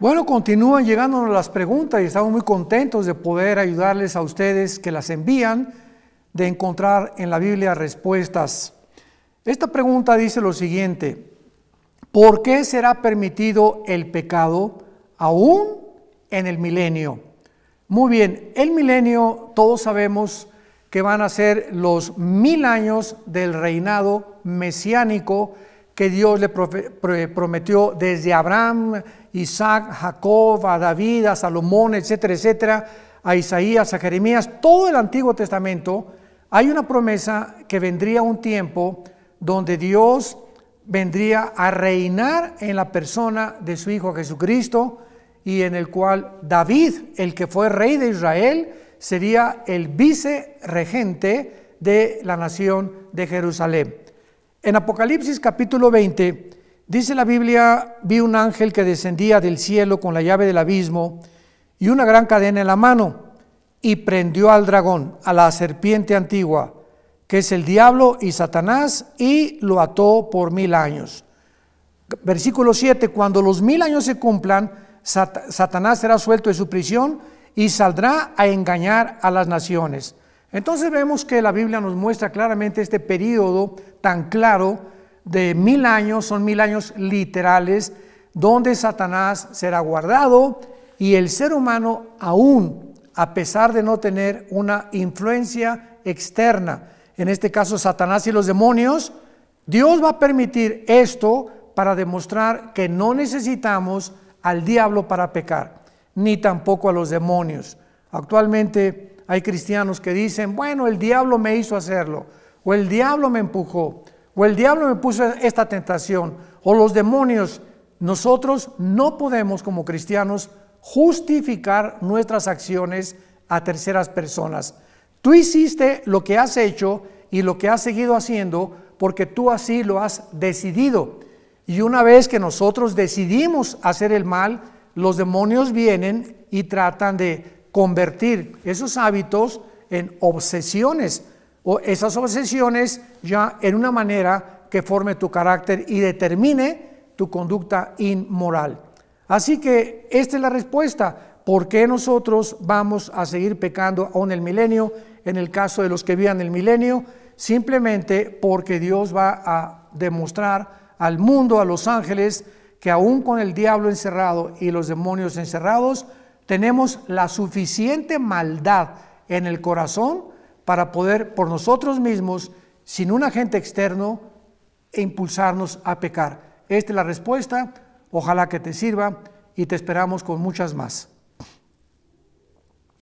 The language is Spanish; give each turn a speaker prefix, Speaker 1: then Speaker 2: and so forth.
Speaker 1: Bueno, continúan llegándonos las preguntas y estamos muy contentos de poder ayudarles a ustedes que las envían, de encontrar en la Biblia respuestas. Esta pregunta dice lo siguiente, ¿por qué será permitido el pecado aún en el milenio? Muy bien, el milenio todos sabemos que van a ser los mil años del reinado mesiánico que Dios le prometió desde Abraham, Isaac, Jacob, a David, a Salomón, etcétera, etcétera, a Isaías, a Jeremías, todo el Antiguo Testamento, hay una promesa que vendría un tiempo donde Dios vendría a reinar en la persona de su Hijo Jesucristo y en el cual David, el que fue rey de Israel, sería el vicerregente de la nación de Jerusalén. En Apocalipsis capítulo 20 dice la Biblia, vi un ángel que descendía del cielo con la llave del abismo y una gran cadena en la mano y prendió al dragón, a la serpiente antigua, que es el diablo y Satanás, y lo ató por mil años. Versículo 7, cuando los mil años se cumplan, Satanás será suelto de su prisión y saldrá a engañar a las naciones. Entonces vemos que la Biblia nos muestra claramente este periodo tan claro de mil años, son mil años literales, donde Satanás será guardado y el ser humano aún, a pesar de no tener una influencia externa, en este caso Satanás y los demonios, Dios va a permitir esto para demostrar que no necesitamos al diablo para pecar, ni tampoco a los demonios. Actualmente hay cristianos que dicen, bueno, el diablo me hizo hacerlo, o el diablo me empujó, o el diablo me puso esta tentación, o los demonios. Nosotros no podemos como cristianos justificar nuestras acciones a terceras personas. Tú hiciste lo que has hecho y lo que has seguido haciendo porque tú así lo has decidido. Y una vez que nosotros decidimos hacer el mal, los demonios vienen y tratan de convertir esos hábitos en obsesiones o esas obsesiones ya en una manera que forme tu carácter y determine tu conducta inmoral. Así que esta es la respuesta. ¿Por qué nosotros vamos a seguir pecando aún el milenio? En el caso de los que vivan el milenio, simplemente porque Dios va a demostrar al mundo, a los ángeles, que aún con el diablo encerrado y los demonios encerrados, tenemos la suficiente maldad en el corazón para poder por nosotros mismos, sin un agente externo, impulsarnos a pecar. Esta es la respuesta. Ojalá que te sirva y te esperamos con muchas más.